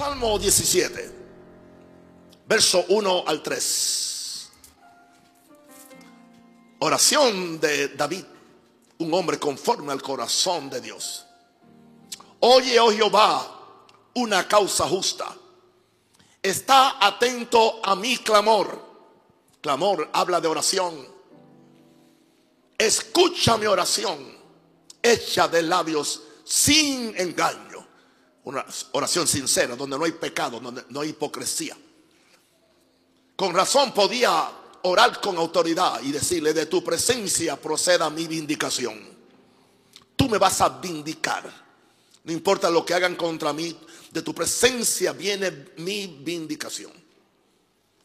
Salmo 17, verso 1 al 3. Oración de David, un hombre conforme al corazón de Dios. Oye, oh Jehová, una causa justa. Está atento a mi clamor. Clamor habla de oración. Escucha mi oración, hecha de labios sin engaño. Una oración sincera, donde no hay pecado, donde no hay hipocresía. Con razón podía orar con autoridad y decirle, de tu presencia proceda mi vindicación. Tú me vas a vindicar. No importa lo que hagan contra mí, de tu presencia viene mi vindicación.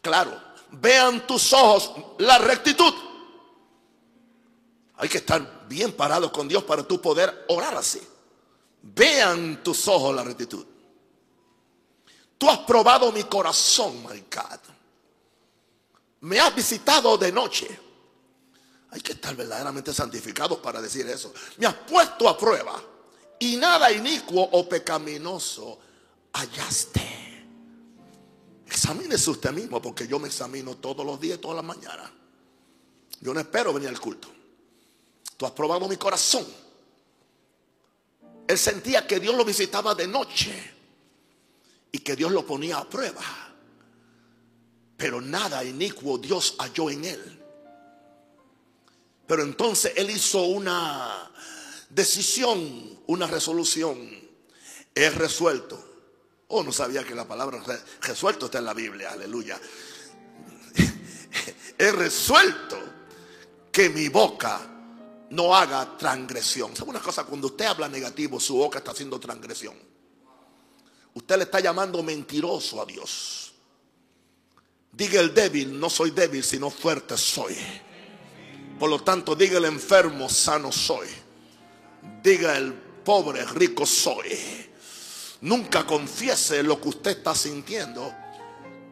Claro, vean tus ojos la rectitud. Hay que estar bien parado con Dios para tú poder orar así. Vean tus ojos la rectitud. Tú has probado mi corazón, my God. Me has visitado de noche. Hay que estar verdaderamente santificado para decir eso. Me has puesto a prueba. Y nada inicuo o pecaminoso hallaste. Examínese usted mismo porque yo me examino todos los días, todas las mañanas. Yo no espero venir al culto. Tú has probado mi corazón. Él sentía que Dios lo visitaba de noche y que Dios lo ponía a prueba. Pero nada inicuo Dios halló en él. Pero entonces él hizo una decisión, una resolución. Es resuelto. Oh, no sabía que la palabra resuelto está en la Biblia. Aleluya. He resuelto que mi boca no haga transgresión. ¿Sabe una cosa? Cuando usted habla negativo, su boca está haciendo transgresión. Usted le está llamando mentiroso a Dios. Diga el débil, no soy débil, sino fuerte soy. Por lo tanto, diga el enfermo, sano soy. Diga el pobre, rico soy. Nunca confiese lo que usted está sintiendo.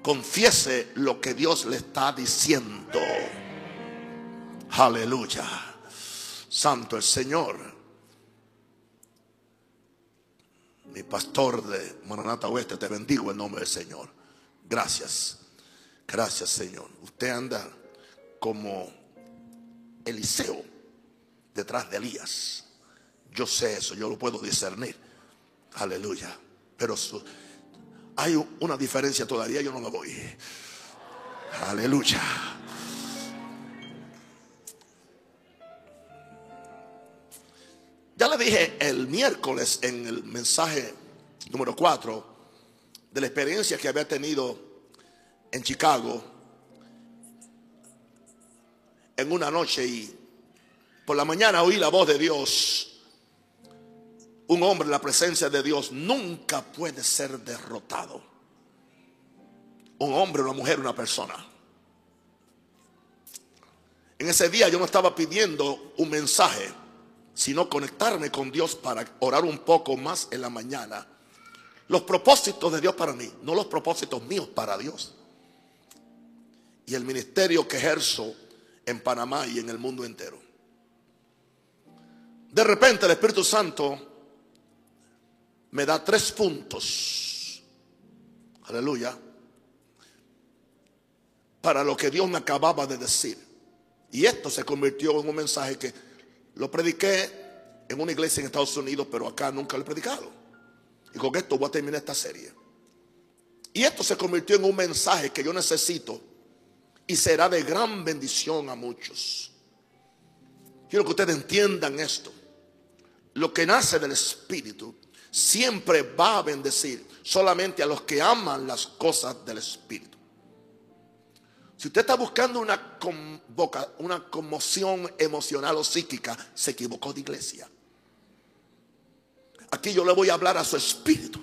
Confiese lo que Dios le está diciendo. Aleluya. Santo el Señor. Mi pastor de Maranata Oeste, te bendigo en nombre del Señor. Gracias. Gracias, Señor. Usted anda como Eliseo detrás de Elías. Yo sé eso, yo lo puedo discernir. Aleluya. Pero hay una diferencia todavía, yo no la voy. Aleluya. Ya le dije el miércoles en el mensaje número 4 de la experiencia que había tenido en Chicago en una noche y por la mañana oí la voz de Dios. Un hombre en la presencia de Dios nunca puede ser derrotado. Un hombre, una mujer, una persona. En ese día yo no estaba pidiendo un mensaje sino conectarme con Dios para orar un poco más en la mañana. Los propósitos de Dios para mí, no los propósitos míos para Dios. Y el ministerio que ejerzo en Panamá y en el mundo entero. De repente el Espíritu Santo me da tres puntos. Aleluya. Para lo que Dios me acababa de decir. Y esto se convirtió en un mensaje que lo prediqué en una iglesia en Estados Unidos, pero acá nunca lo he predicado. Y con esto voy a terminar esta serie. Y esto se convirtió en un mensaje que yo necesito y será de gran bendición a muchos. Quiero que ustedes entiendan esto. Lo que nace del Espíritu siempre va a bendecir solamente a los que aman las cosas del Espíritu. Si usted está buscando una, una conmoción emocional o psíquica, se equivocó de iglesia. Aquí yo le voy a hablar a su espíritu.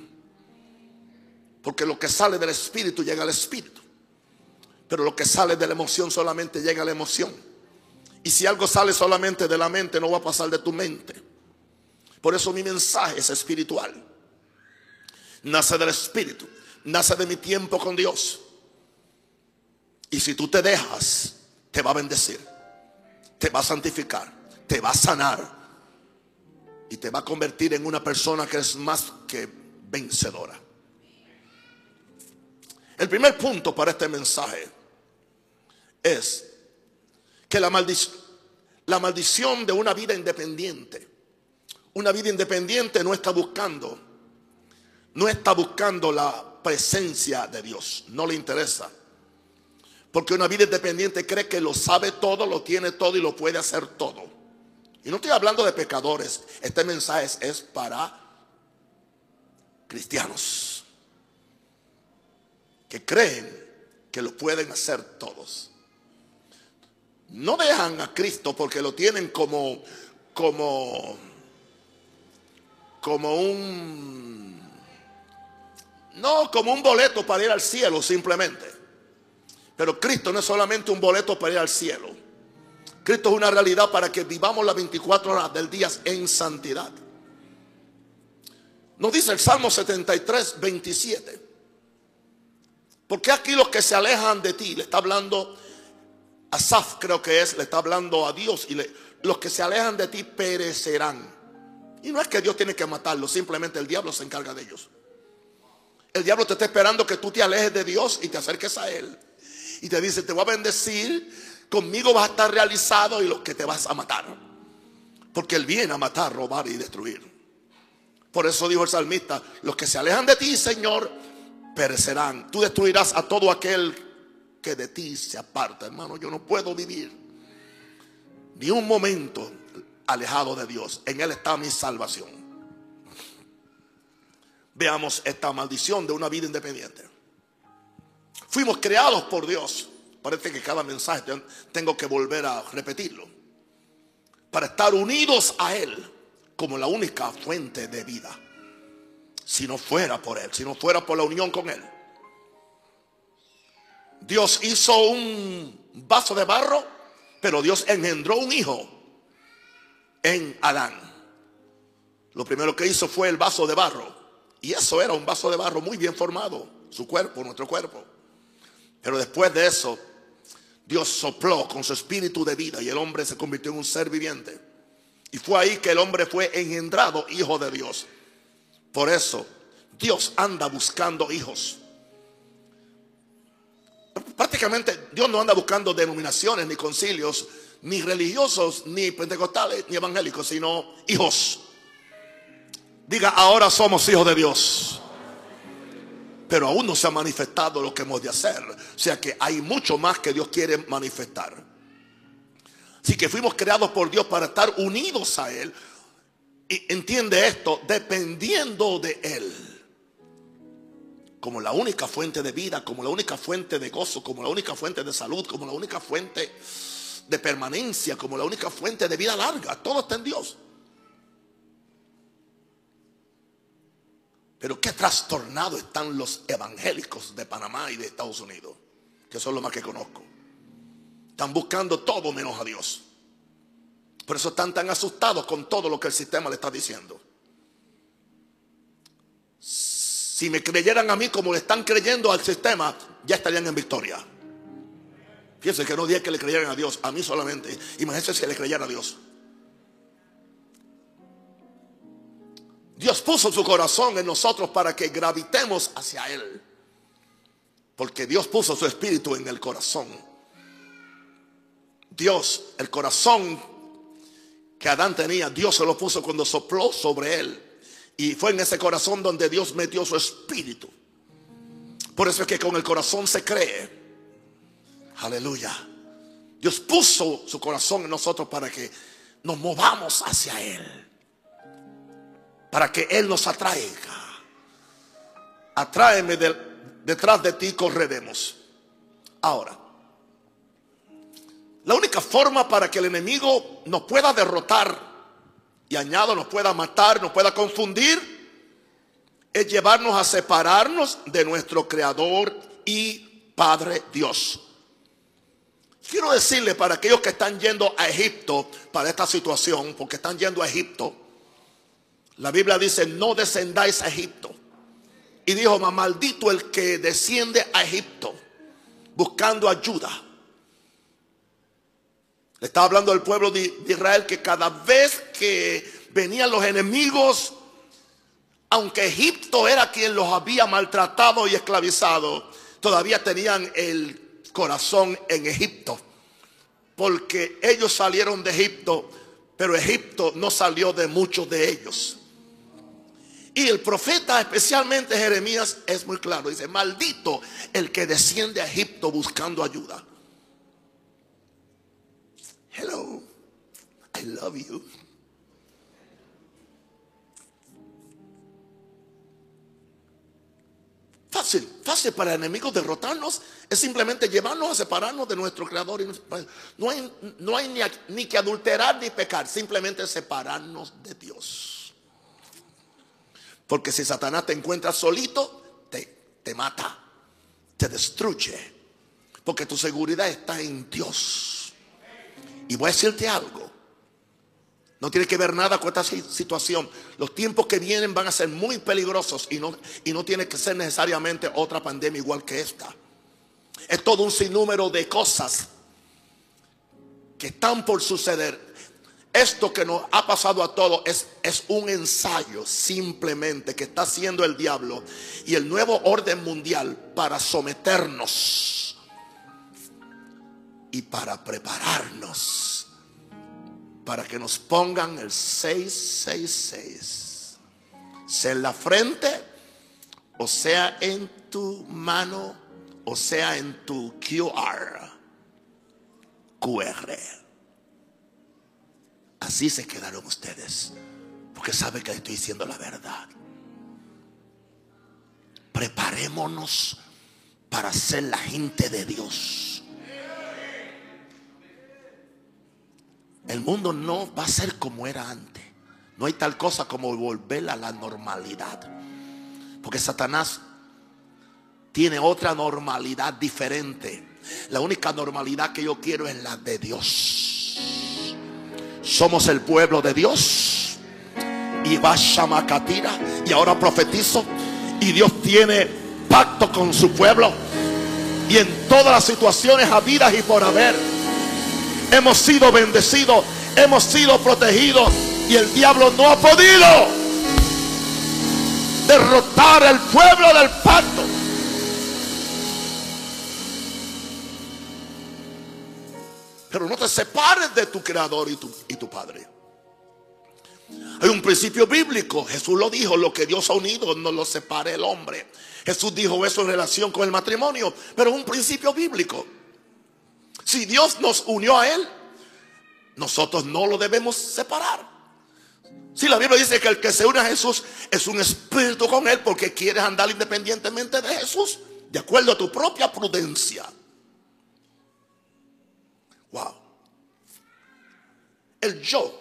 Porque lo que sale del espíritu llega al espíritu. Pero lo que sale de la emoción solamente llega a la emoción. Y si algo sale solamente de la mente, no va a pasar de tu mente. Por eso mi mensaje es espiritual. Nace del espíritu. Nace de mi tiempo con Dios. Y si tú te dejas, te va a bendecir, te va a santificar, te va a sanar y te va a convertir en una persona que es más que vencedora. El primer punto para este mensaje es que la, la maldición de una vida independiente, una vida independiente no está buscando, no está buscando la presencia de Dios, no le interesa. Porque una vida independiente cree que lo sabe todo, lo tiene todo y lo puede hacer todo. Y no estoy hablando de pecadores, este mensaje es para cristianos que creen que lo pueden hacer todos. No dejan a Cristo porque lo tienen como como como un no como un boleto para ir al cielo simplemente. Pero Cristo no es solamente un boleto para ir al cielo. Cristo es una realidad para que vivamos las 24 horas del día en santidad. Nos dice el Salmo 73, 27. Porque aquí los que se alejan de ti, le está hablando a Saf, creo que es, le está hablando a Dios, y los que se alejan de ti perecerán. Y no es que Dios tiene que matarlos, simplemente el diablo se encarga de ellos. El diablo te está esperando que tú te alejes de Dios y te acerques a Él. Y te dice, te voy a bendecir, conmigo vas a estar realizado y los que te vas a matar. Porque Él viene a matar, robar y destruir. Por eso dijo el salmista, los que se alejan de ti, Señor, perecerán. Tú destruirás a todo aquel que de ti se aparta. Hermano, yo no puedo vivir ni un momento alejado de Dios. En Él está mi salvación. Veamos esta maldición de una vida independiente. Fuimos creados por Dios. Parece que cada mensaje tengo que volver a repetirlo. Para estar unidos a Él como la única fuente de vida. Si no fuera por Él, si no fuera por la unión con Él. Dios hizo un vaso de barro, pero Dios engendró un hijo en Adán. Lo primero que hizo fue el vaso de barro. Y eso era un vaso de barro muy bien formado, su cuerpo, nuestro cuerpo. Pero después de eso, Dios sopló con su espíritu de vida y el hombre se convirtió en un ser viviente. Y fue ahí que el hombre fue engendrado hijo de Dios. Por eso Dios anda buscando hijos. Prácticamente Dios no anda buscando denominaciones, ni concilios, ni religiosos, ni pentecostales, ni evangélicos, sino hijos. Diga, ahora somos hijos de Dios. Pero aún no se ha manifestado lo que hemos de hacer. O sea que hay mucho más que Dios quiere manifestar. Así que fuimos creados por Dios para estar unidos a Él. Y entiende esto, dependiendo de Él. Como la única fuente de vida, como la única fuente de gozo, como la única fuente de salud, como la única fuente de permanencia, como la única fuente de vida larga. Todo está en Dios. Pero qué trastornados están los evangélicos de Panamá y de Estados Unidos, que son los más que conozco. Están buscando todo menos a Dios. Por eso están tan asustados con todo lo que el sistema le está diciendo. Si me creyeran a mí como le están creyendo al sistema, ya estarían en victoria. Fíjense que no dije que le creyeran a Dios, a mí solamente. Imagínense si le creyera a Dios. Dios puso su corazón en nosotros para que gravitemos hacia Él. Porque Dios puso su espíritu en el corazón. Dios, el corazón que Adán tenía, Dios se lo puso cuando sopló sobre él. Y fue en ese corazón donde Dios metió su espíritu. Por eso es que con el corazón se cree. Aleluya. Dios puso su corazón en nosotros para que nos movamos hacia Él. Para que Él nos atraiga. Atráeme detrás de ti, correremos. Ahora, la única forma para que el enemigo nos pueda derrotar y añado nos pueda matar, nos pueda confundir, es llevarnos a separarnos de nuestro Creador y Padre Dios. Quiero decirle para aquellos que están yendo a Egipto para esta situación, porque están yendo a Egipto, la Biblia dice, no descendáis a Egipto. Y dijo, maldito el que desciende a Egipto buscando ayuda le estaba hablando al pueblo de Israel que cada vez que venían los enemigos, aunque Egipto era quien los había maltratado y esclavizado, todavía tenían el corazón en Egipto. Porque ellos salieron de Egipto, pero Egipto no salió de muchos de ellos. Y el profeta, especialmente Jeremías, es muy claro. Dice, maldito el que desciende a Egipto buscando ayuda. Hello, I love you. Fácil, fácil para enemigos derrotarnos es simplemente llevarnos a separarnos de nuestro creador. No hay, no hay ni, ni que adulterar ni pecar, simplemente separarnos de Dios. Porque si Satanás te encuentra solito, te, te mata, te destruye. Porque tu seguridad está en Dios. Y voy a decirte algo. No tiene que ver nada con esta situación. Los tiempos que vienen van a ser muy peligrosos y no, y no tiene que ser necesariamente otra pandemia igual que esta. Es todo un sinnúmero de cosas que están por suceder. Esto que nos ha pasado a todos es, es un ensayo simplemente que está haciendo el diablo y el nuevo orden mundial para someternos y para prepararnos para que nos pongan el 666. Sea en la frente, o sea en tu mano, o sea en tu QR. QR. Así se quedaron ustedes, porque saben que estoy diciendo la verdad. Preparémonos para ser la gente de Dios. El mundo no va a ser como era antes. No hay tal cosa como volver a la normalidad. Porque Satanás tiene otra normalidad diferente. La única normalidad que yo quiero es la de Dios. Somos el pueblo de Dios. Y va Shamakatira. Y ahora profetizo. Y Dios tiene pacto con su pueblo. Y en todas las situaciones habidas y por haber hemos sido bendecidos, hemos sido protegidos y el diablo no ha podido derrotar al pueblo del pacto. Pero no te separes de tu creador y tu, y tu padre. Hay un principio bíblico. Jesús lo dijo, lo que Dios ha unido no lo separe el hombre. Jesús dijo eso en relación con el matrimonio, pero es un principio bíblico. Si Dios nos unió a Él, nosotros no lo debemos separar. Si la Biblia dice que el que se une a Jesús es un espíritu con Él porque quieres andar independientemente de Jesús, de acuerdo a tu propia prudencia. Wow. El yo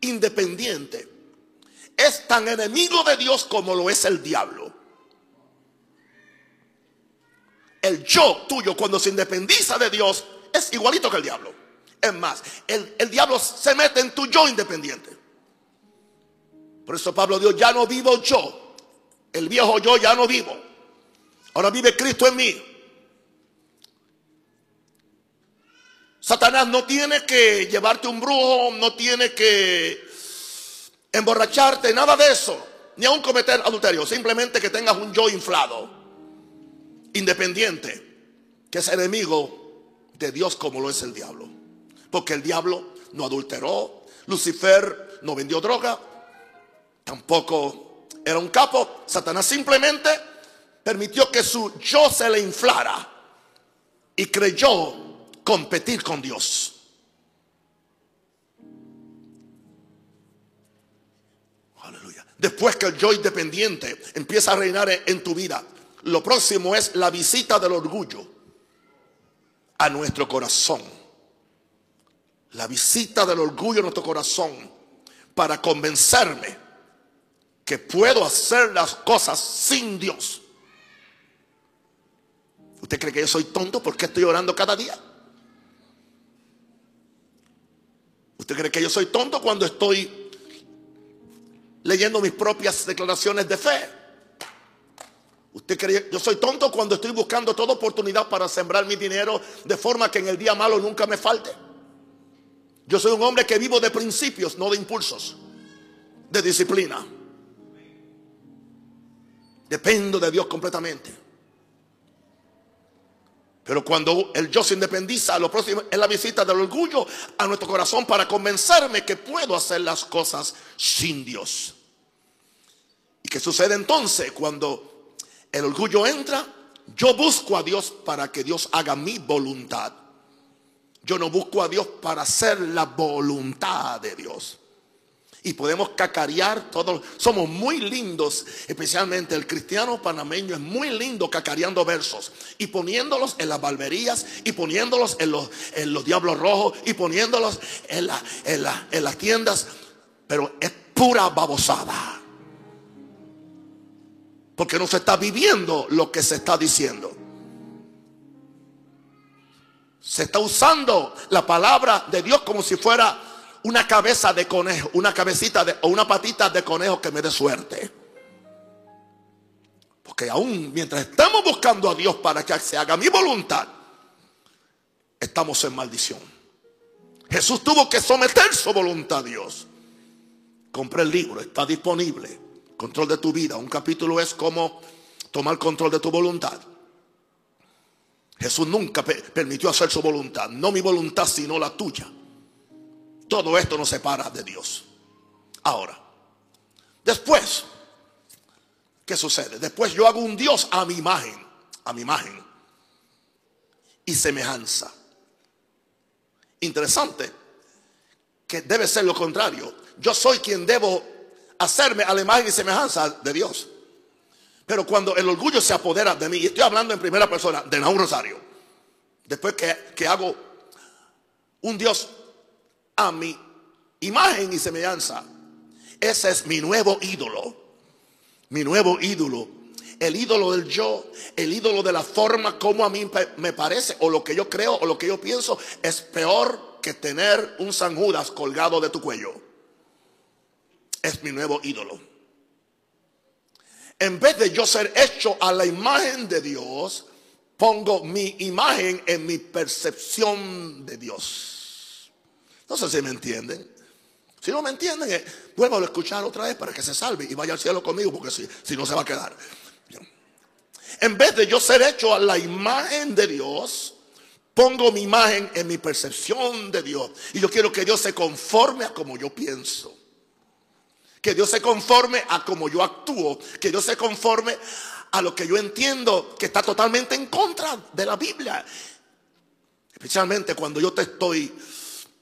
independiente es tan enemigo de Dios como lo es el diablo el yo tuyo cuando se independiza de Dios es igualito que el diablo. Es más, el, diablo se mete en tu yo independiente. Por eso Pablo dijo, ya no vivo yo. El viejo yo ya no vivo. Ahora vive Cristo en mí. Satanás no tiene que llevarte un brujo, no tiene que emborracharte, nada de eso. Ni aún cometer adulterio. Simplemente que tengas un yo inflado independiente, que es enemigo de Dios como lo es el diablo. Porque el diablo no adulteró, Lucifer no vendió droga, tampoco era un capo. Satanás simplemente permitió que su yo se le inflara y creyó competir con Dios. Aleluya. Después que el yo independiente empieza a reinar en tu vida, lo próximo es la visita del orgullo a nuestro corazón. La visita del orgullo a nuestro corazón para convencerme que puedo hacer las cosas sin Dios. ¿Usted cree que yo soy tonto porque estoy orando cada día? ¿Usted cree que yo soy tonto cuando estoy leyendo mis propias declaraciones de fe? Usted cree, yo soy tonto cuando estoy buscando toda oportunidad para sembrar mi dinero de forma que en el día malo nunca me falte. Yo soy un hombre que vivo de principios, no de impulsos, de disciplina. Dependo de Dios completamente. Pero cuando el yo se independiza, lo próximo es la visita del orgullo a nuestro corazón para convencerme que puedo hacer las cosas sin Dios. ¿Y qué sucede entonces cuando el orgullo entra? Yo busco a Dios para que Dios haga mi voluntad. Yo no busco a Dios para hacer la voluntad de Dios y podemos cacarear todos. Somos muy lindos, especialmente el cristiano panameño es muy lindo cacareando versos y poniéndolos en las barberías y poniéndolos en los, en los diablos rojos y poniéndolos en, en, en las tiendas, pero es pura babosada. Porque no se está viviendo lo que se está diciendo. Se está usando la palabra de Dios como si fuera una cabeza de conejo, una cabecita de, o una patita de conejo que me dé suerte. Porque aún mientras estamos buscando a Dios para que se haga mi voluntad, estamos en maldición. Jesús tuvo que someter su voluntad a Dios. Compré el libro, está disponible. Control de tu vida. Un capítulo es cómo tomar control de tu voluntad. Jesús nunca permitió hacer su voluntad. No mi voluntad, sino la tuya. Todo esto nos separa de Dios. Ahora, después, ¿qué sucede? Después yo hago un Dios a mi imagen, a mi imagen y semejanza. Interesante que debe ser lo contrario. Yo soy quien debo hacerme a la imagen y semejanza de Dios. Pero cuando el orgullo se apodera de mí, y estoy hablando en primera persona de un Rosario, después que, que hago un Dios a mi imagen y semejanza. Ese es mi nuevo ídolo. Mi nuevo ídolo. El ídolo del yo, el ídolo de la forma como a mí me parece, o lo que yo creo, o lo que yo pienso, es peor que tener un San Judas colgado de tu cuello. Es mi nuevo ídolo. En vez de yo ser hecho a la imagen de Dios, pongo mi imagen en mi percepción de Dios. No sé si me entienden. Si no me entienden, eh, a escuchar otra vez para que se salve y vaya al cielo conmigo, porque si, si no se va a quedar. En vez de yo ser hecho a la imagen de Dios, pongo mi imagen en mi percepción de Dios. Y yo quiero que Dios se conforme a como yo pienso. Que Dios se conforme a como yo actúo. Que Dios se conforme a lo que yo entiendo que está totalmente en contra de la Biblia. Especialmente cuando yo te estoy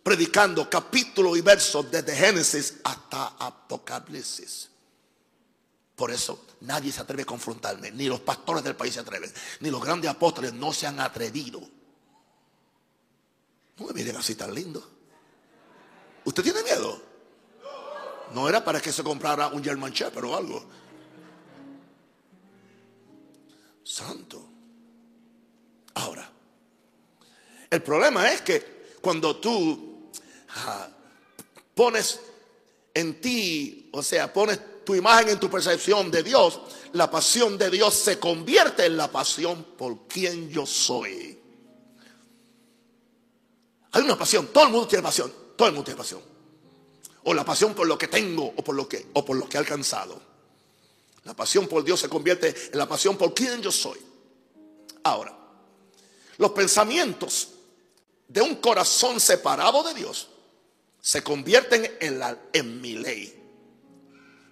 predicando capítulos y versos desde Génesis hasta Apocalipsis. Por eso nadie se atreve a confrontarme, ni los pastores del país se atreven, ni los grandes apóstoles no se han atrevido. No me miren así tan lindo. ¿Usted tiene miedo? No era para que se comprara un German Shepherd o algo. Santo. Ahora, el problema es que cuando tú pones en ti, o sea, pones tu imagen en tu percepción de Dios, la pasión de Dios se convierte en la pasión por quien yo soy. Hay una pasión, todo el mundo tiene pasión, todo el mundo tiene pasión. O la pasión por lo que tengo o por lo que, o por lo que he alcanzado. La pasión por Dios se convierte en la pasión por quien yo soy. Ahora, los pensamientos de un corazón separado de Dios se convierten en, la, en mi ley.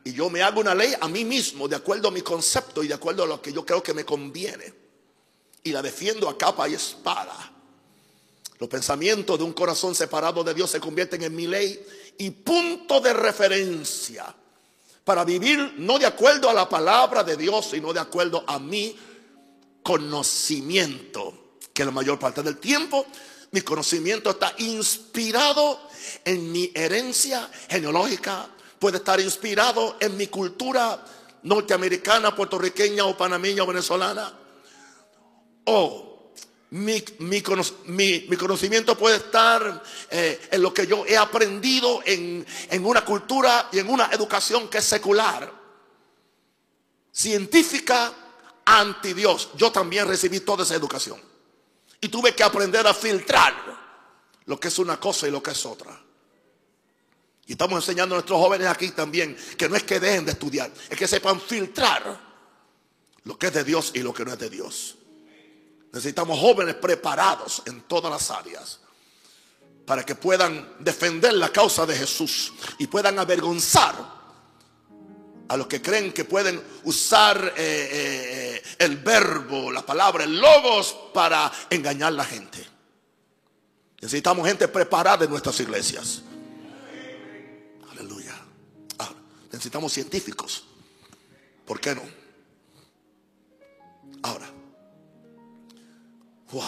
Y yo me hago una ley a mí mismo, de acuerdo a mi concepto y de acuerdo a lo que yo creo que me conviene. Y la defiendo a capa y espada. Los pensamientos de un corazón separado de Dios se convierten en mi ley y punto de referencia para vivir no de acuerdo a la palabra de Dios, sino de acuerdo a mi conocimiento, que la mayor parte del tiempo mi conocimiento está inspirado en mi herencia genealógica, puede estar inspirado en mi cultura norteamericana, puertorriqueña o panameña o venezolana. O mi, conocimiento puede estar eh, en lo que yo he aprendido en, en una cultura y en una educación que es secular, científica, anti Dios. Yo también recibí toda esa educación. Y tuve que aprender a filtrar lo que es una cosa y lo que es otra. Y estamos enseñando a nuestros jóvenes aquí también que no es que dejen de estudiar, es que sepan filtrar lo que es de Dios y lo que no es de Dios. Necesitamos jóvenes preparados en todas las áreas para que puedan defender la causa de Jesús y puedan avergonzar a los que creen que pueden usar eh, eh, el verbo, la palabra, el logos para engañar a la gente. Necesitamos gente preparada en nuestras iglesias. Aleluya. necesitamos científicos. ¿Por qué no? Ahora. Wow.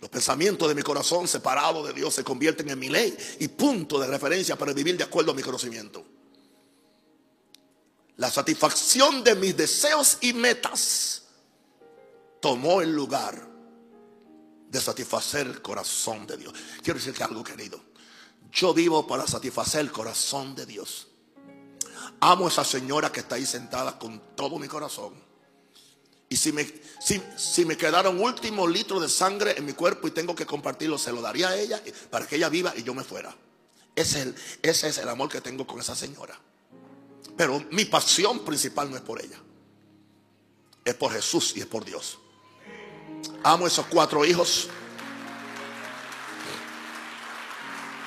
Los pensamientos de mi corazón separado de Dios se convierten en mi ley y punto de referencia para vivir de acuerdo a mi conocimiento. La satisfacción de mis deseos y metas tomó el lugar de satisfacer el corazón de Dios. Quiero decirte algo, querido. Yo vivo para satisfacer el corazón de Dios. Amo a esa señora que está ahí sentada con todo mi corazón. Y si me, si, me quedara un último litro de sangre en mi cuerpo y tengo que compartirlo, se lo daría a ella para que ella viva y yo me fuera. Ese es ese es el amor que tengo con esa señora. Pero mi pasión principal no es por ella. Es por Jesús y es por Dios. Amo esos cuatro hijos.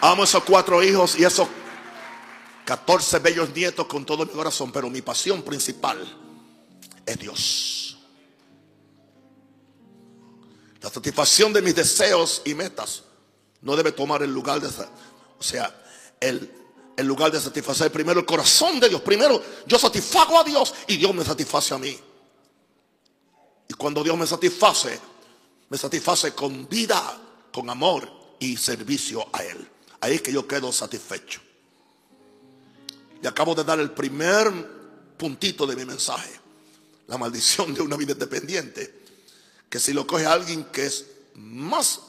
Amo esos cuatro hijos y esos 14 bellos nietos con todo mi corazón. Pero mi pasión principal es Dios. La satisfacción de mis deseos y metas no debe tomar el lugar de, o sea, el, el lugar de satisfacer primero el corazón de Dios. Primero yo satisfago a Dios y Dios me satisface a mí. Y cuando Dios me satisface, me satisface con vida, con amor y servicio a Él. Ahí es que yo quedo satisfecho. Y acabo de dar el primer puntito de mi mensaje. La maldición de una vida independiente que si lo coge alguien que es más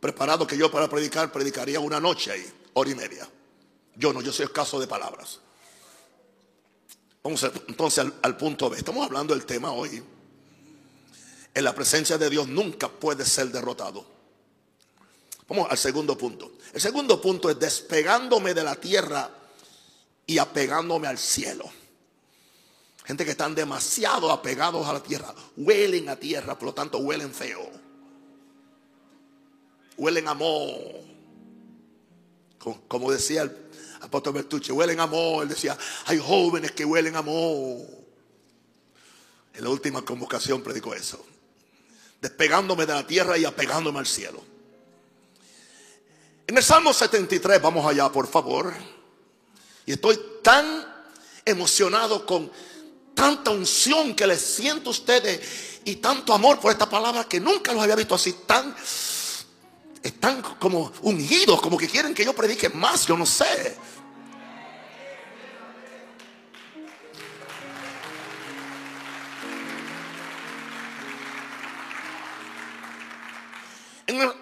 preparado que yo para predicar, predicaría una noche ahí, hora y media. Yo no, yo soy escaso de palabras. Vamos entonces al, punto B. Estamos hablando del tema hoy. En la presencia de Dios nunca puede ser derrotado. Vamos al segundo punto. El segundo punto es despegándome de la tierra y apegándome al cielo. Gente que están demasiado apegados a la tierra. Huelen a tierra, por lo tanto huelen feo. Huelen a Como decía el apóstol Bertucci, huelen a Él decía, hay jóvenes que huelen a En la última convocación predicó eso. Despegándome de la tierra y apegándome al cielo. En el Salmo 73, vamos allá por favor. Y estoy tan emocionado con tanta unción que le siento a ustedes y tanto amor por esta palabra que nunca los había visto así tan están como ungidos, como que quieren que yo predique más, yo no sé.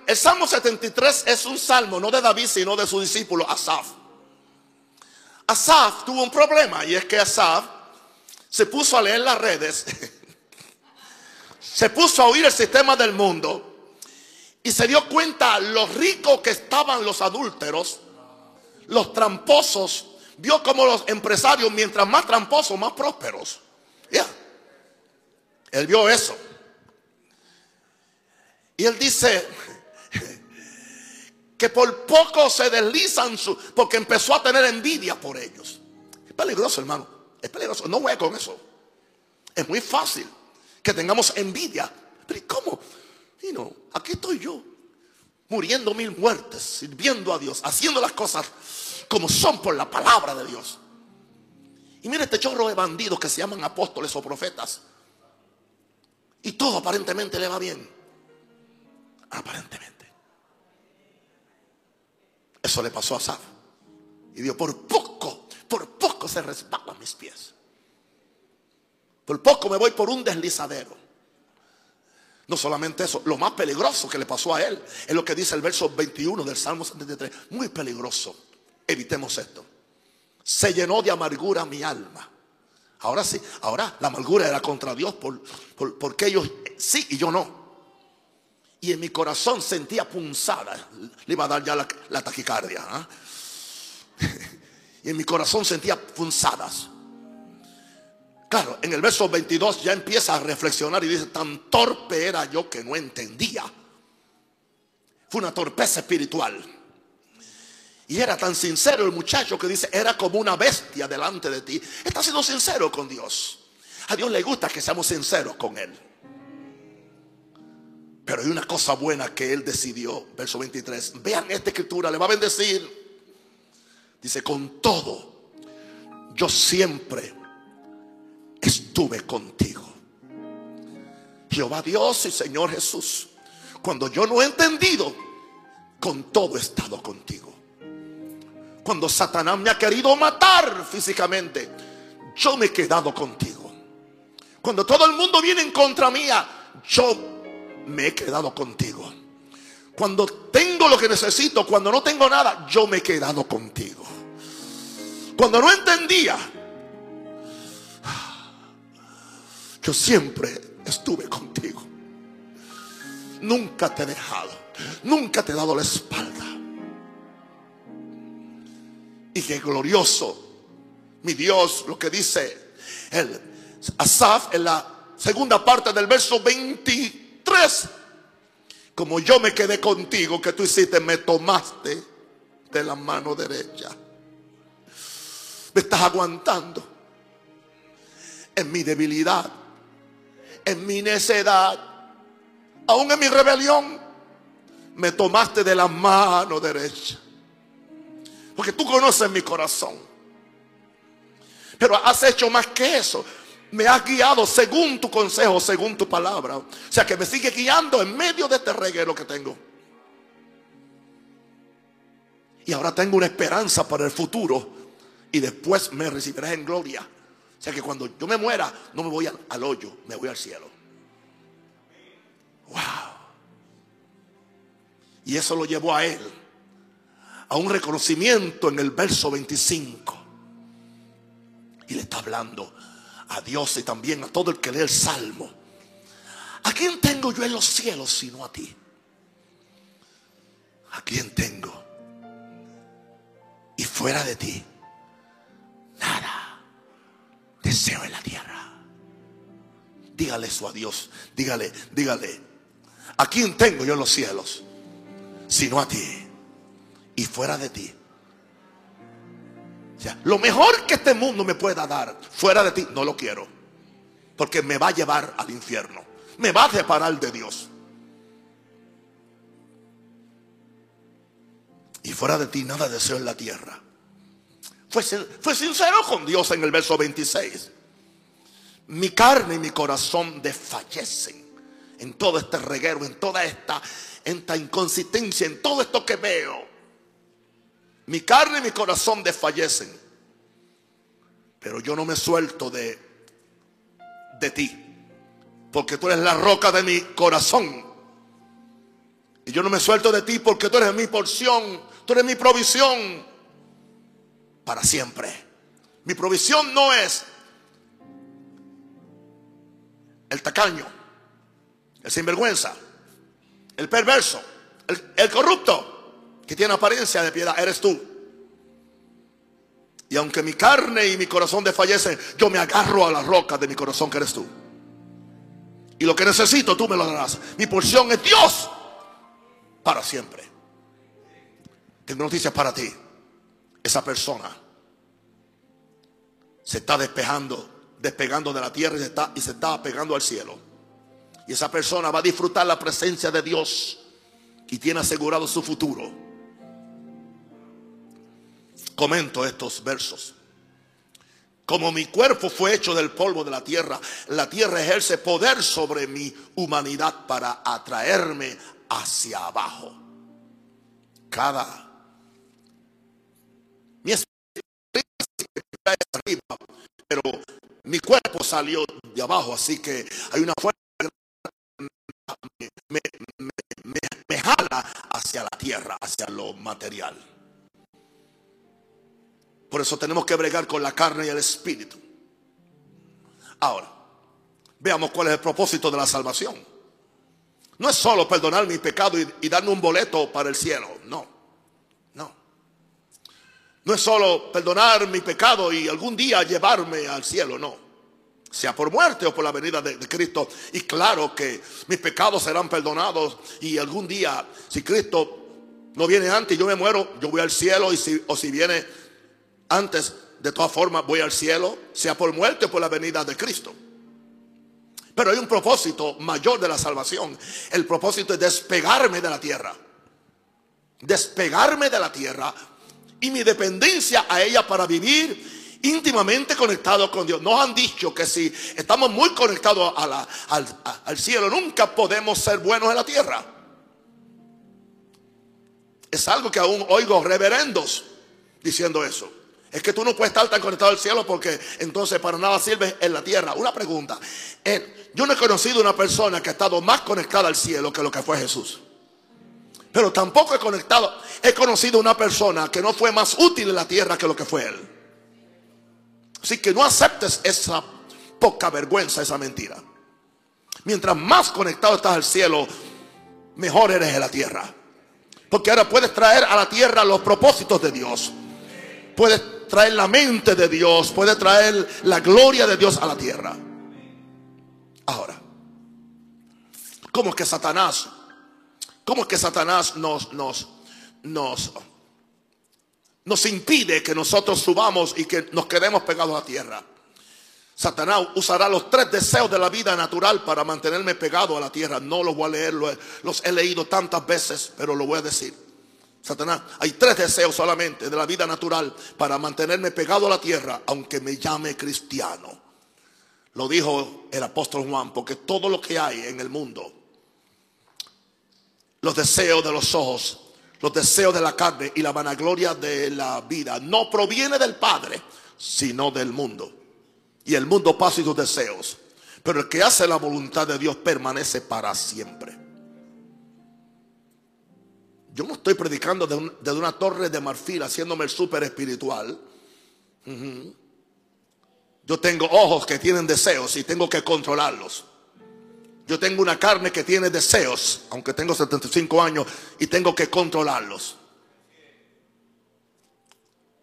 El, Salmo 73 es un salmo no de David, sino de su discípulo Asaf. Asaf tuvo un problema y es que Asaf se puso a leer las redes, se puso a oír el sistema del mundo y se dio cuenta lo ricos que estaban los adúlteros, los tramposos. Vio como los empresarios, mientras más tramposos, más prósperos. Ya. Él vio eso. Y él dice que por poco se deslizan su, porque empezó a tener envidia por ellos. Es peligroso, hermano. Es peligroso. No voy con eso. Es muy fácil que tengamos envidia. Pero ¿cómo? Y no, aquí estoy yo, muriendo mil muertes, sirviendo a Dios, haciendo las cosas como son por la palabra de Dios. Y mira este chorro de bandidos que se llaman apóstoles o profetas. Y todo aparentemente le va bien. Aparentemente. Eso le pasó a Saf. Y Dios, por poco por poco se resbalan mis pies. Por poco me voy por un deslizadero. No solamente eso, lo más peligroso que le pasó a él es lo que dice el verso 21 del Salmo 73. Muy peligroso. Evitemos esto. Se llenó de amargura mi alma. Ahora sí, ahora la amargura era contra Dios por, porque ellos sí y yo no. Y en mi corazón sentía punzada. Le iba a dar ya la, taquicardia. ¿ah? y en mi corazón sentía punzadas. Claro, en el verso 22 ya empieza a reflexionar y dice, tan torpe era yo que no entendía. Fue una torpeza espiritual. Y era tan sincero el muchacho que dice, era como una bestia delante de ti. Está siendo sincero con Dios. A Dios le gusta que seamos sinceros con Él. Pero hay una cosa buena que Él decidió, verso 23. Vean esta escritura, le va a bendecir. Dice, con todo, yo siempre estuve contigo. Jehová Dios y Señor Jesús, cuando yo no he entendido, con todo he estado contigo. Cuando Satanás me ha querido matar físicamente, yo me he quedado contigo. Cuando todo el mundo viene en contra mía, yo me he quedado contigo. Cuando tengo lo que necesito, cuando no tengo nada, yo me he quedado contigo. Cuando no entendía, yo siempre estuve contigo. Nunca te he dejado, nunca te he dado la espalda. Y qué glorioso, mi Dios, lo que dice el Asaf en la segunda parte del verso 23. Como yo me quedé contigo, que tú hiciste, me tomaste de la mano derecha. Me estás aguantando en mi debilidad, en mi necedad, aún en mi rebelión. Me tomaste de la mano derecha. Porque tú conoces mi corazón. Pero has hecho más que eso. Me has guiado según tu consejo, según tu palabra. O sea que me sigue guiando en medio de este reguero que tengo. Y ahora tengo una esperanza para el futuro. Y después me recibirás en gloria. O sea que cuando yo me muera, no me voy al, al hoyo, me voy al cielo. Wow. Y eso lo llevó a él a un reconocimiento en el verso 25. Y le está hablando a Dios y también a todo el que lee el salmo. ¿A quién tengo yo en los cielos sino a ti? ¿A quién tengo? Y fuera de ti, nada deseo en la tierra. Dígale eso a Dios. Dígale, dígale. ¿A quién tengo yo en los cielos? Sino a ti y fuera de ti. Lo mejor que este mundo me pueda dar fuera de ti, no lo quiero. Porque me va a llevar al infierno. Me va a separar de Dios. Y fuera de ti nada deseo en la tierra. Fue, fue sincero con Dios en el verso 26. Mi carne y mi corazón desfallecen en todo este reguero, en toda esta, esta inconsistencia, en todo esto que veo. Mi carne y mi corazón desfallecen. Pero yo no me suelto de, de ti. Porque tú eres la roca de mi corazón. Y yo no me suelto de ti porque tú eres mi porción. Tú eres mi provisión. Para siempre. Mi provisión no es el tacaño. El sinvergüenza. El perverso. El, el corrupto que tiene apariencia de piedad, eres tú. Y aunque mi carne y mi corazón desfallecen, yo me agarro a la roca de mi corazón que eres tú. Y lo que necesito tú me lo darás. Mi porción es Dios para siempre. Tengo noticias para ti. Esa persona se está despejando, despegando de la tierra y se está, y se está pegando al cielo. Y esa persona va a disfrutar la presencia de Dios y tiene asegurado su futuro comento estos versos. Como mi cuerpo fue hecho del polvo de la tierra, la tierra ejerce poder sobre mi humanidad para atraerme hacia abajo. Cada mi arriba, pero mi cuerpo salió de abajo, así que hay una fuerza que me, me jala hacia la tierra, hacia lo material. Por eso tenemos que bregar con la carne y el espíritu. Ahora, veamos cuál es el propósito de la salvación. No es solo perdonar mi pecado y, darme un boleto para el cielo. No, no. No es solo perdonar mi pecado y algún día llevarme al cielo. No. sea por muerte o por la venida de, Cristo. Y claro que mis pecados serán perdonados y algún día, si Cristo no viene antes y yo me muero, yo voy al cielo y si, o si viene antes, de todas formas voy al cielo, sea por muerte o por la venida de Cristo. Pero hay un propósito mayor de la salvación. El propósito es despegarme de la tierra. Despegarme de la tierra y mi dependencia a ella para vivir íntimamente conectado con Dios. Nos han dicho que si estamos muy conectados al, cielo, nunca podemos ser buenos en la tierra. Es algo que aún oigo reverendos diciendo eso. Es que tú no puedes estar tan conectado al cielo porque entonces para nada sirve en la tierra. Una pregunta. Yo no he conocido una persona que ha estado más conectada al cielo que lo que fue Jesús. Pero tampoco he conectado, he conocido una persona que no fue más útil en la tierra que lo que fue él. Así que no aceptes esa poca vergüenza, esa mentira. Mientras más conectado estás al cielo, mejor eres en la tierra. Porque ahora puedes traer a la tierra los propósitos de Dios. Puedes traer la mente de Dios, puede traer la gloria de Dios a la tierra. Ahora, ¿cómo es que Satanás, cómo es que Satanás nos, nos, nos, nos impide que nosotros subamos y que nos quedemos pegados a tierra? Satanás usará los tres deseos de la vida natural para mantenerme pegado a la tierra. No los voy a leer, los he leído tantas veces, pero lo voy a decir. Satanás, hay tres deseos solamente de la vida natural para mantenerme pegado a la tierra, aunque me llame cristiano. Lo dijo el apóstol Juan, porque todo lo que hay en el mundo, los deseos de los ojos, los deseos de la carne y la vanagloria de la vida, no proviene del Padre, sino del mundo. Y el mundo pasa y sus deseos. Pero el que hace la voluntad de Dios permanece para siempre. Yo no estoy predicando desde una torre de marfil haciéndome el súper espiritual. Yo tengo ojos que tienen deseos y tengo que controlarlos. Yo tengo una carne que tiene deseos, aunque tengo 75 años, y tengo que controlarlos.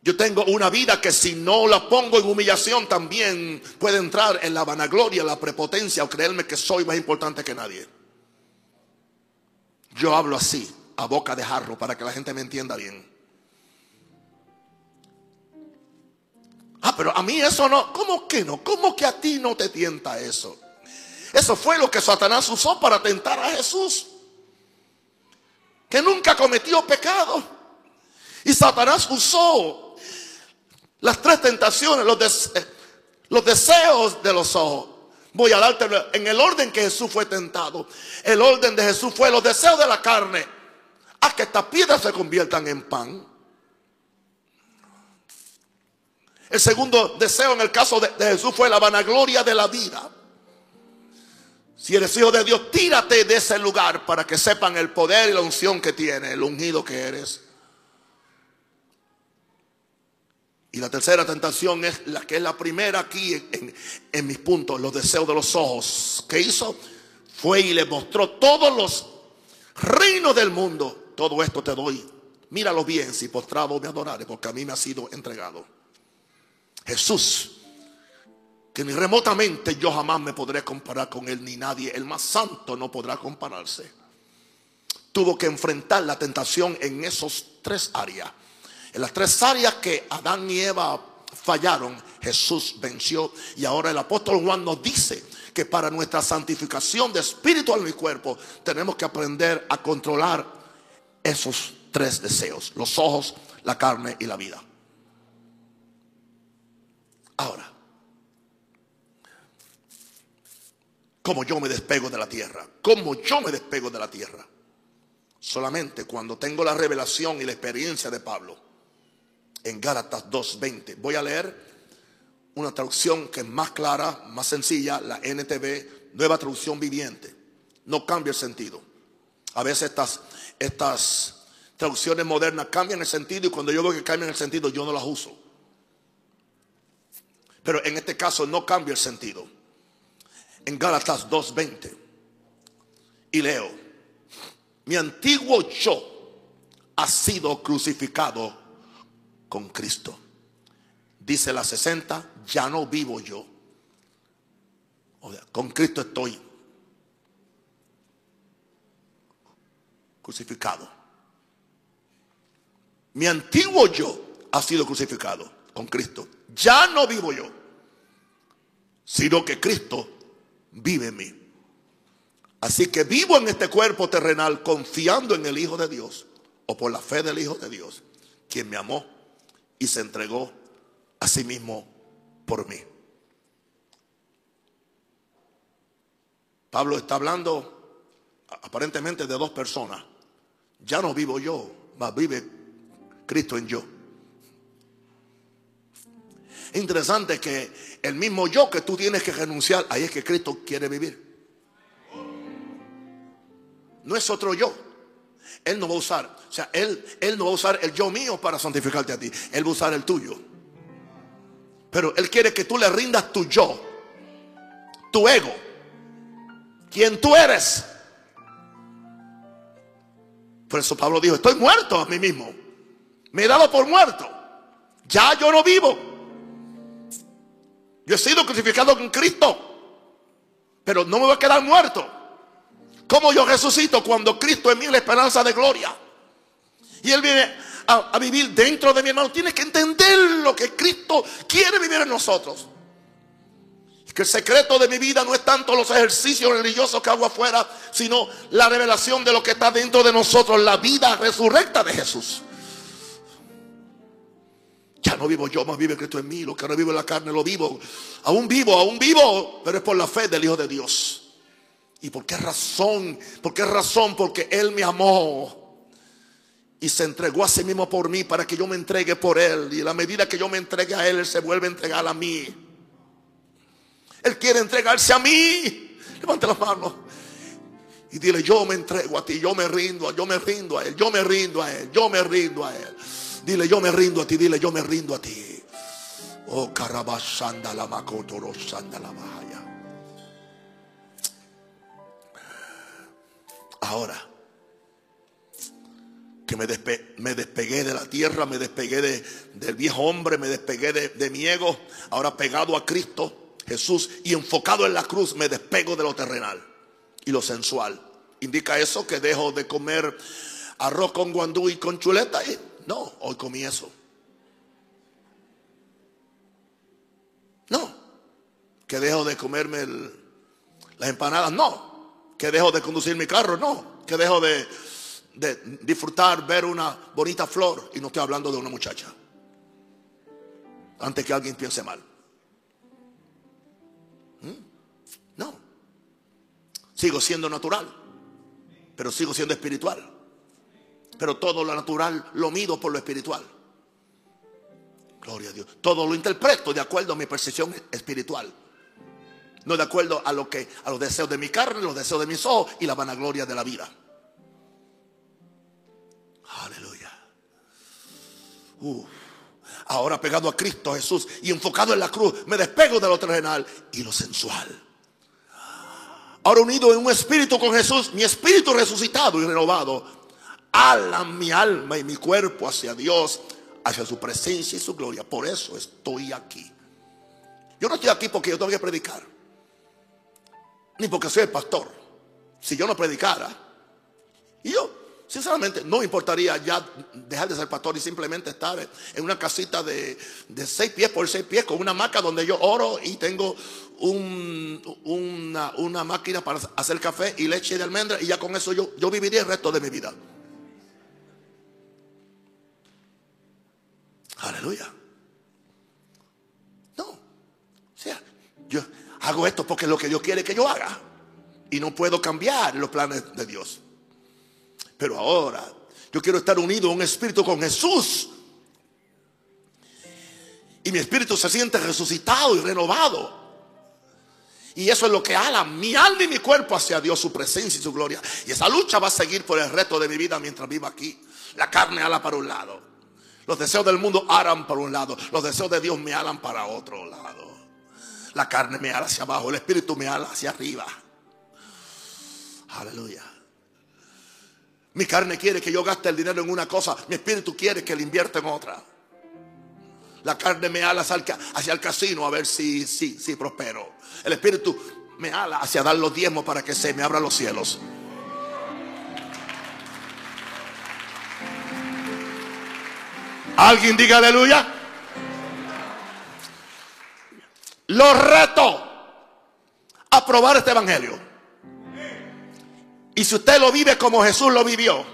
Yo tengo una vida que si no la pongo en humillación también puede entrar en la vanagloria, la prepotencia o creerme que soy más importante que nadie. Yo hablo así a boca de jarro para que la gente me entienda bien. Ah, pero a mí eso no, ¿cómo que no? ¿Cómo que a ti no te tienta eso? Eso fue lo que Satanás usó para tentar a Jesús. Que nunca cometió pecado. Y Satanás usó las tres tentaciones, los, los deseos de los ojos. Voy a darte en el orden que Jesús fue tentado. El orden de Jesús fue los deseos de la carne a que estas piedras se conviertan en pan. El segundo deseo en el caso de, Jesús fue la vanagloria de la vida. Si eres hijo de Dios, tírate de ese lugar para que sepan el poder y la unción que tiene, el ungido que eres. Y la tercera tentación es la que es la primera aquí en, en mis puntos, los deseos de los ojos. ¿Qué hizo? Fue y le mostró todos los reinos del mundo todo esto te doy. Míralo bien si postrado me adoraré, porque a mí me ha sido entregado. Jesús, que ni remotamente yo jamás me podré comparar con él, ni nadie, el más santo no podrá compararse. Tuvo que enfrentar la tentación en esos tres áreas. En las tres áreas que Adán y Eva fallaron, Jesús venció. Y ahora el apóstol Juan nos dice que para nuestra santificación de espíritu, alma y cuerpo, tenemos que aprender a controlar esos tres deseos, los ojos, la carne y la vida. Ahora, como yo me despego de la tierra, como yo me despego de la tierra, solamente cuando tengo la revelación y la experiencia de Pablo en Gálatas 2.20. Voy a leer una traducción que es más clara, más sencilla, la NTV, nueva traducción viviente. No cambia el sentido. A veces estas, estas traducciones modernas cambian el sentido y cuando yo veo que cambian el sentido yo no las uso. Pero en este caso no cambia el sentido. En Gálatas 2.20 y leo, mi antiguo yo ha sido crucificado con Cristo. Dice la 60, ya no vivo yo, con Cristo estoy Mi antiguo yo ha sido crucificado con Cristo. Ya no vivo yo, sino que Cristo vive en mí. Así que vivo en este cuerpo terrenal confiando en el Hijo de Dios o por la fe del Hijo de Dios, quien me amó y se entregó a sí mismo por mí. Pablo está hablando aparentemente de dos personas. Ya no vivo yo, más vive Cristo en yo. Es interesante que el mismo yo que tú tienes que renunciar, ahí es que Cristo quiere vivir. No es otro yo. Él no va a usar, o sea, él, él no va a usar el yo mío para santificarte a ti. Él va a usar el tuyo. Pero Él quiere que tú le rindas tu yo, tu ego, quien tú eres. Por eso Pablo dijo, estoy muerto a mí mismo. Me he dado por muerto. Ya yo no vivo. Yo he sido crucificado con Cristo. Pero no me voy a quedar muerto. ¿Cómo yo resucito cuando Cristo es mí la esperanza de gloria? Y Él viene a, vivir dentro de mi hermano. Tienes que entender lo que Cristo quiere vivir en nosotros. Que el secreto de mi vida no es tanto los ejercicios religiosos que hago afuera, sino la revelación de lo que está dentro de nosotros, la vida resurrecta de Jesús. Ya no vivo yo, más vive Cristo en mí. Lo que no vivo en la carne lo vivo. Aún vivo, aún vivo, pero es por la fe del Hijo de Dios. ¿Y por qué razón? ¿Por qué razón? Porque Él me amó y se entregó a sí mismo por mí para que yo me entregue por Él. Y la medida que yo me entregue a Él, Él se vuelve a entregar a mí. Él quiere entregarse a mí. Levante las manos. Y dile, yo me entrego a ti, yo me rindo, yo me rindo a Él, yo me rindo a Él, yo me rindo a Él. Dile, yo me rindo a ti, dile, yo me rindo a ti. Oh, carabasanda la macotoro, la bahaya. Ahora que me, despe me, despegué de la tierra, me despegué de, del viejo hombre, me despegué de, de mi ego, ahora pegado a Cristo Jesús y enfocado en la cruz, me despego de lo terrenal y lo sensual. ¿Indica eso que dejo de comer arroz con guandú y con chuleta? No, hoy comí eso. No, que dejo de comerme las empanadas. No, que dejo de conducir mi carro. No, que dejo de, de disfrutar, ver una bonita flor. Y no estoy hablando de una muchacha. Antes que alguien piense mal. Sigo siendo natural, pero sigo siendo espiritual. Pero todo lo natural lo mido por lo espiritual. Gloria a Dios. Todo lo interpreto de acuerdo a mi percepción espiritual. No de acuerdo a lo que a los deseos de mi carne, los deseos de mis ojos y la vanagloria de la vida. Aleluya. Uh, ahora pegado a Cristo Jesús y enfocado en la cruz, me despego de lo terrenal y lo sensual. Ahora unido en un espíritu con Jesús, mi espíritu resucitado y renovado, ala mi alma y mi cuerpo hacia Dios, hacia su presencia y su gloria. Por eso estoy aquí. Yo no estoy aquí porque yo tengo que predicar, ni porque soy el pastor. Si yo no predicara, y yo Sinceramente, no importaría ya dejar de ser pastor y simplemente estar en una casita de, seis pies por seis pies con una maca donde yo oro y tengo una, máquina para hacer café y leche de almendra y ya con eso yo, yo viviría el resto de mi vida. Aleluya. No. O sea, yo hago esto porque es lo que Dios quiere que yo haga. Y no puedo cambiar los planes de Dios. Pero ahora yo quiero estar unido a un espíritu con Jesús. Y mi espíritu se siente resucitado y renovado. Y eso es lo que ala mi alma y mi cuerpo hacia Dios, su presencia y su gloria. Y esa lucha va a seguir por el resto de mi vida mientras viva aquí. La carne ala para un lado. Los deseos del mundo aran para un lado. Los deseos de Dios me alan para otro lado. La carne me ala hacia abajo. El espíritu me ala hacia arriba. Aleluya. Mi carne quiere que yo gaste el dinero en una cosa. Mi espíritu quiere que le invierta en otra. La carne me ala hacia el casino a ver si, si, si prospero. El espíritu me ala hacia dar los diezmos para que se me abran los cielos. Alguien diga aleluya. Los reto a probar este evangelio. Y si usted lo vive como Jesús lo vivió,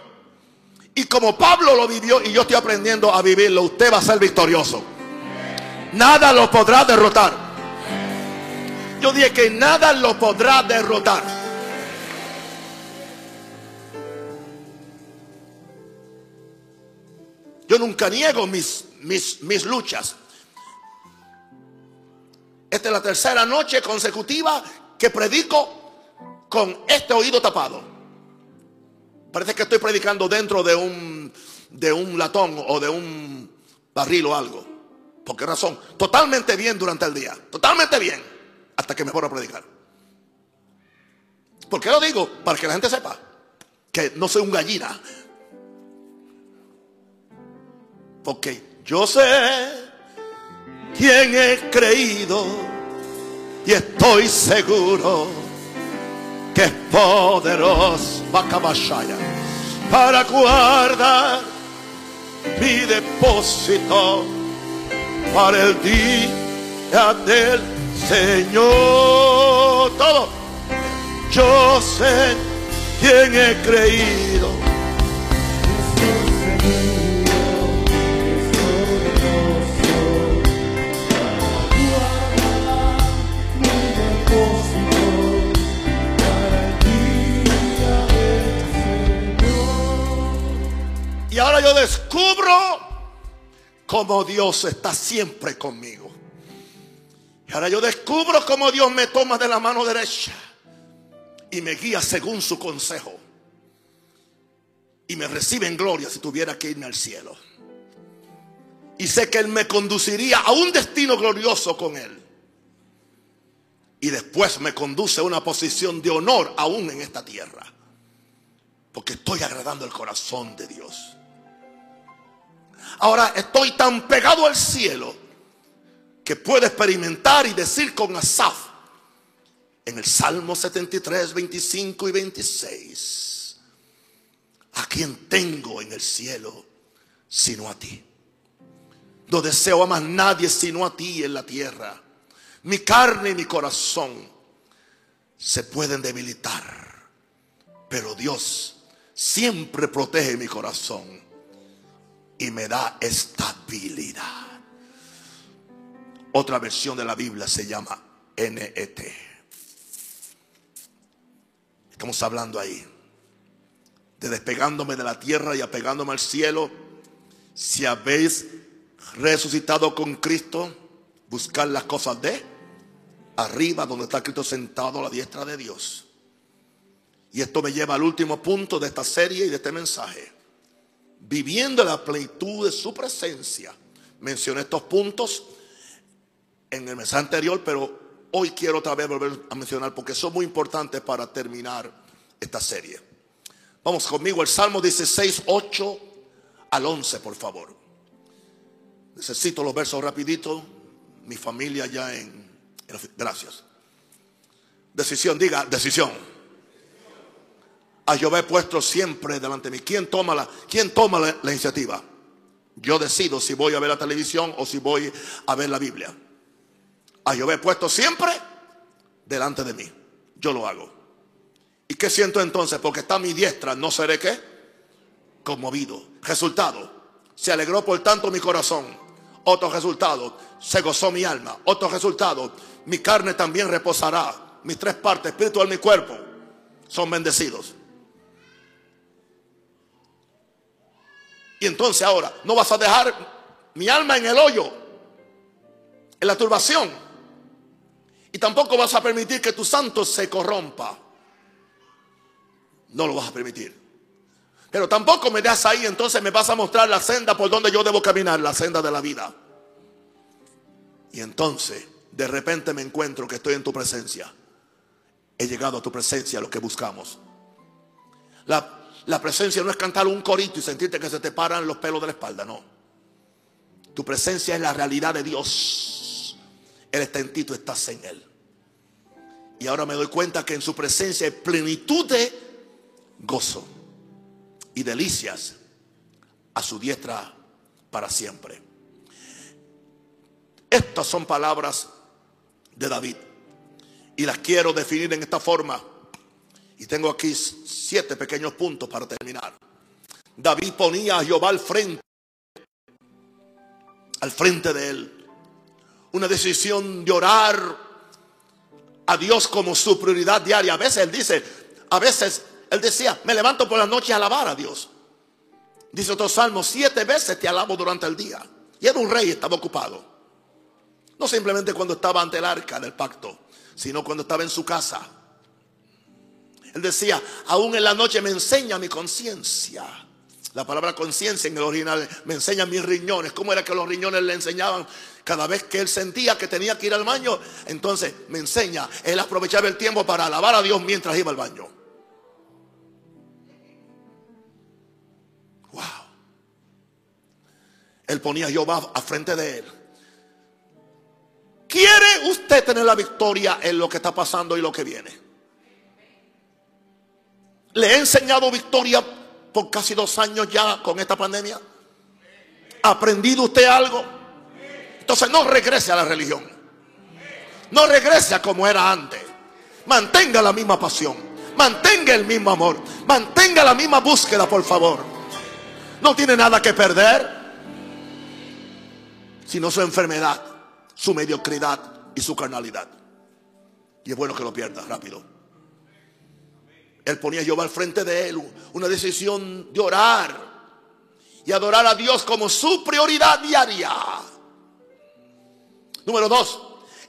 y como Pablo lo vivió, y yo estoy aprendiendo a vivirlo, usted va a ser victorioso. Nada lo podrá derrotar. Yo dije que nada lo podrá derrotar. Yo nunca niego mis, mis, mis luchas. Esta es la tercera noche consecutiva que predico con este oído tapado. Parece que estoy predicando dentro de un, de un latón o de un barril o algo. ¿Por qué razón? Totalmente bien durante el día. Totalmente bien. Hasta que me ponga a predicar. ¿Por qué lo digo? Para que la gente sepa que no soy un gallina. Porque yo sé quién he creído y estoy seguro que es poderoso para guardar mi depósito para el día del Señor. Todo. Yo sé quién he creído Y ahora yo descubro cómo Dios está siempre conmigo. Y ahora yo descubro cómo Dios me toma de la mano derecha y me guía según su consejo. Y me recibe en gloria si tuviera que irme al cielo. Y sé que Él me conduciría a un destino glorioso con Él. Y después me conduce a una posición de honor aún en esta tierra. Porque estoy agradando el corazón de Dios. Ahora estoy tan pegado al cielo que puedo experimentar y decir con Asaf en el Salmo 73, 25 y 26. ¿A quien tengo en el cielo sino a ti? No deseo a más nadie sino a ti en la tierra. Mi carne y mi corazón se pueden debilitar, pero Dios siempre protege mi corazón y me da estabilidad. Otra versión de la Biblia se llama NET. Estamos hablando ahí de despegándome de la tierra y apegándome al cielo. Si habéis resucitado con Cristo, buscar las cosas de arriba, donde está Cristo sentado a la diestra de Dios. Y esto me lleva al último punto de esta serie y de este mensaje viviendo la plenitud de su presencia. Mencioné estos puntos en el mes anterior, pero hoy quiero otra vez volver a mencionar porque son muy importantes para terminar esta serie. Vamos conmigo, el Salmo 16, 8 al 11, por favor. Necesito los versos rapidito. Mi familia ya en... Gracias. Decisión, diga, decisión a Jehová he puesto siempre delante de mí. ¿Quién toma, la, quién toma la, iniciativa? Yo decido si voy a ver la televisión o si voy a ver la Biblia. A Jehová he puesto siempre delante de mí. Yo lo hago. ¿Y qué siento entonces? Porque está mi diestra, no seré qué? Conmovido. Resultado. Se alegró por tanto mi corazón. Otro resultado. Se gozó mi alma. Otro resultado. Mi carne también reposará. Mis tres partes, espíritu y mi cuerpo, son bendecidos. Entonces ahora, no vas a dejar mi alma en el hoyo, en la turbación. Y tampoco vas a permitir que tu santo se corrompa. No lo vas a permitir. Pero tampoco me das ahí, entonces me vas a mostrar la senda por donde yo debo caminar, la senda de la vida. Y entonces, de repente me encuentro que estoy en tu presencia. He llegado a tu presencia, lo que buscamos. La la presencia no es cantar un corito y sentirte que se te paran los pelos de la espalda, no. Tu presencia es la realidad de Dios. Él está en ti, tú estás en Él. Y ahora me doy cuenta que en su presencia hay plenitud de gozo y delicias a su diestra para siempre. Estas son palabras de David. Y las quiero definir en esta forma. Y tengo aquí siete pequeños puntos para terminar. David ponía a Jehová al frente, al frente de él. Una decisión de orar a Dios como su prioridad diaria. A veces él dice, a veces él decía, me levanto por la noche a alabar a Dios. Dice otro salmo, siete veces te alabo durante el día. Y era un rey, estaba ocupado. No simplemente cuando estaba ante el arca del pacto, sino cuando estaba en su casa. Él decía, aún en la noche me enseña mi conciencia. La palabra conciencia en el original me enseña mis riñones. ¿Cómo era que los riñones le enseñaban? Cada vez que él sentía que tenía que ir al baño, entonces me enseña. Él aprovechaba el tiempo para alabar a Dios mientras iba al baño. Wow. Él ponía a Jehová a frente de él. ¿Quiere usted tener la victoria en lo que está pasando y lo que viene? ¿Le he enseñado victoria por casi dos años ya con esta pandemia? ¿Ha aprendido usted algo? Entonces no regrese a la religión. No regrese a como era antes. Mantenga la misma pasión. Mantenga el mismo amor. Mantenga la misma búsqueda, por favor. No tiene nada que perder. Sino su enfermedad su mediocridad y su carnalidad. Y es bueno que lo pierda rápido. Él ponía a Jehová al frente de él una decisión de orar y adorar a Dios como su prioridad diaria. Número dos,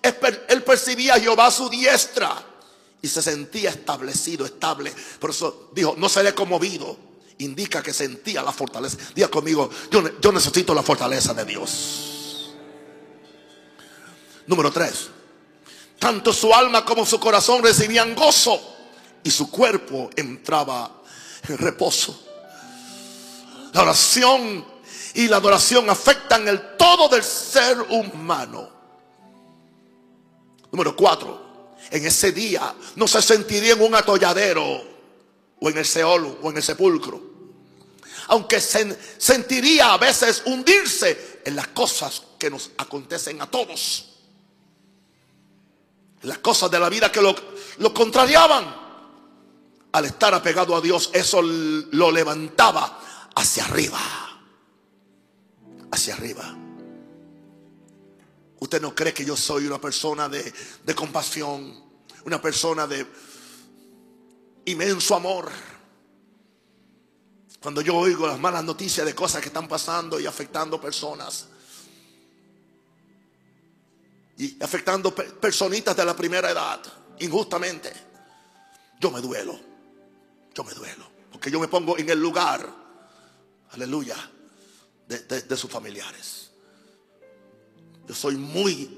él percibía a Jehová a su diestra y se sentía establecido, estable. Por eso dijo, no seré conmovido. Indica que sentía la fortaleza. Diga conmigo, yo, yo necesito la fortaleza de Dios. Número tres, tanto su alma como su corazón recibían gozo y su cuerpo entraba en reposo. La oración y la adoración afectan el todo del ser humano. Número cuatro, en ese día no se sentiría en un atolladero o en el Seol o en el sepulcro. Aunque se sentiría a veces hundirse en las cosas que nos acontecen a todos las cosas de la vida que lo, lo contrariaban. Al estar apegado a Dios, eso lo levantaba hacia arriba. Hacia arriba. Usted no cree que yo soy una persona de, compasión, una persona de inmenso amor. Cuando yo oigo las malas noticias de cosas que están pasando y afectando personas, y afectando personitas de la primera edad injustamente. Yo me duelo, yo me duelo, porque yo me pongo en el lugar, aleluya, de, sus familiares. Yo soy muy,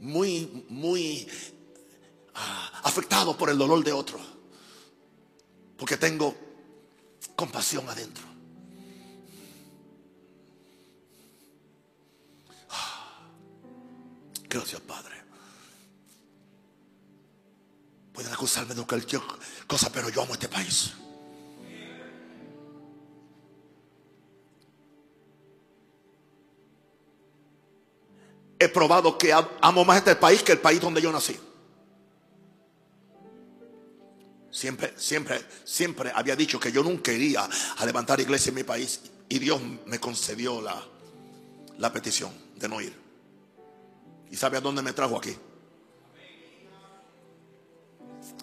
muy, muy ah, afectado por el dolor de otro, porque tengo compasión adentro. Gracias, Padre. Pueden acusarme de cualquier cosa, pero yo amo este país. He probado que amo más este país que el país donde yo nací. Siempre, siempre, siempre había dicho que yo nunca iría a levantar iglesia en mi país. Y Dios me concedió la, la petición de no ir. ¿Y sabe a dónde me trajo aquí?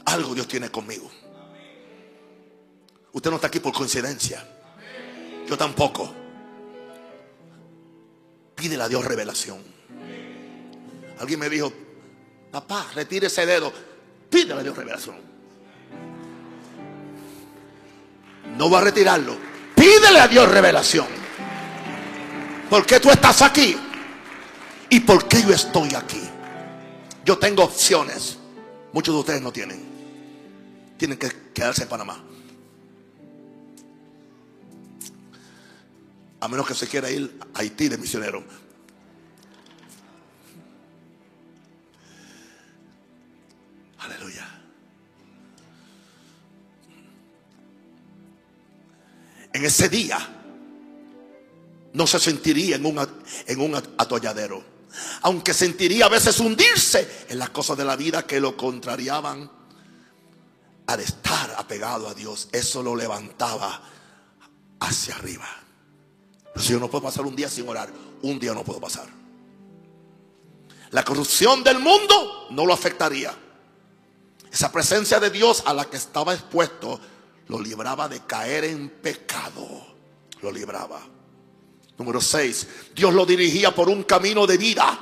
Algo Dios tiene conmigo. Usted no está aquí por coincidencia. Yo tampoco. Pídele a Dios revelación. Alguien me dijo, papá, retire ese dedo. Pídele a Dios revelación. No va a retirarlo. Pídele a Dios revelación. ¿Por qué tú estás aquí? ¿Y por qué yo estoy aquí? Yo tengo opciones. Muchos de ustedes no tienen tienen que quedarse en Panamá. A menos que se quiera ir a Haití de misionero. Aleluya. En ese día no se sentiría en un, en un atolladero. Aunque sentiría a veces hundirse en las cosas de la vida que lo contrariaban al estar apegado a Dios. Eso lo levantaba hacia arriba. Si yo no puedo pasar un día sin orar, un día no puedo pasar. La corrupción del mundo no lo afectaría. Esa presencia de Dios a la que estaba expuesto lo libraba de caer en pecado. Lo libraba. Número 6. Dios lo dirigía por un camino de vida.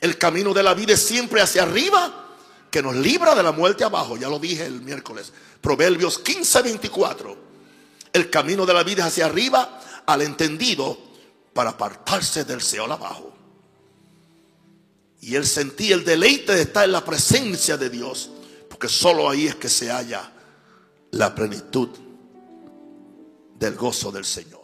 El camino de la vida es siempre hacia arriba, que nos libra de la muerte abajo. Ya lo dije el miércoles. Proverbios 15, 24. El camino de la vida es hacia arriba al entendido para apartarse del Seol abajo. Y él sentía el deleite de estar en la presencia de Dios, porque solo ahí es que se halla la plenitud del gozo del Señor.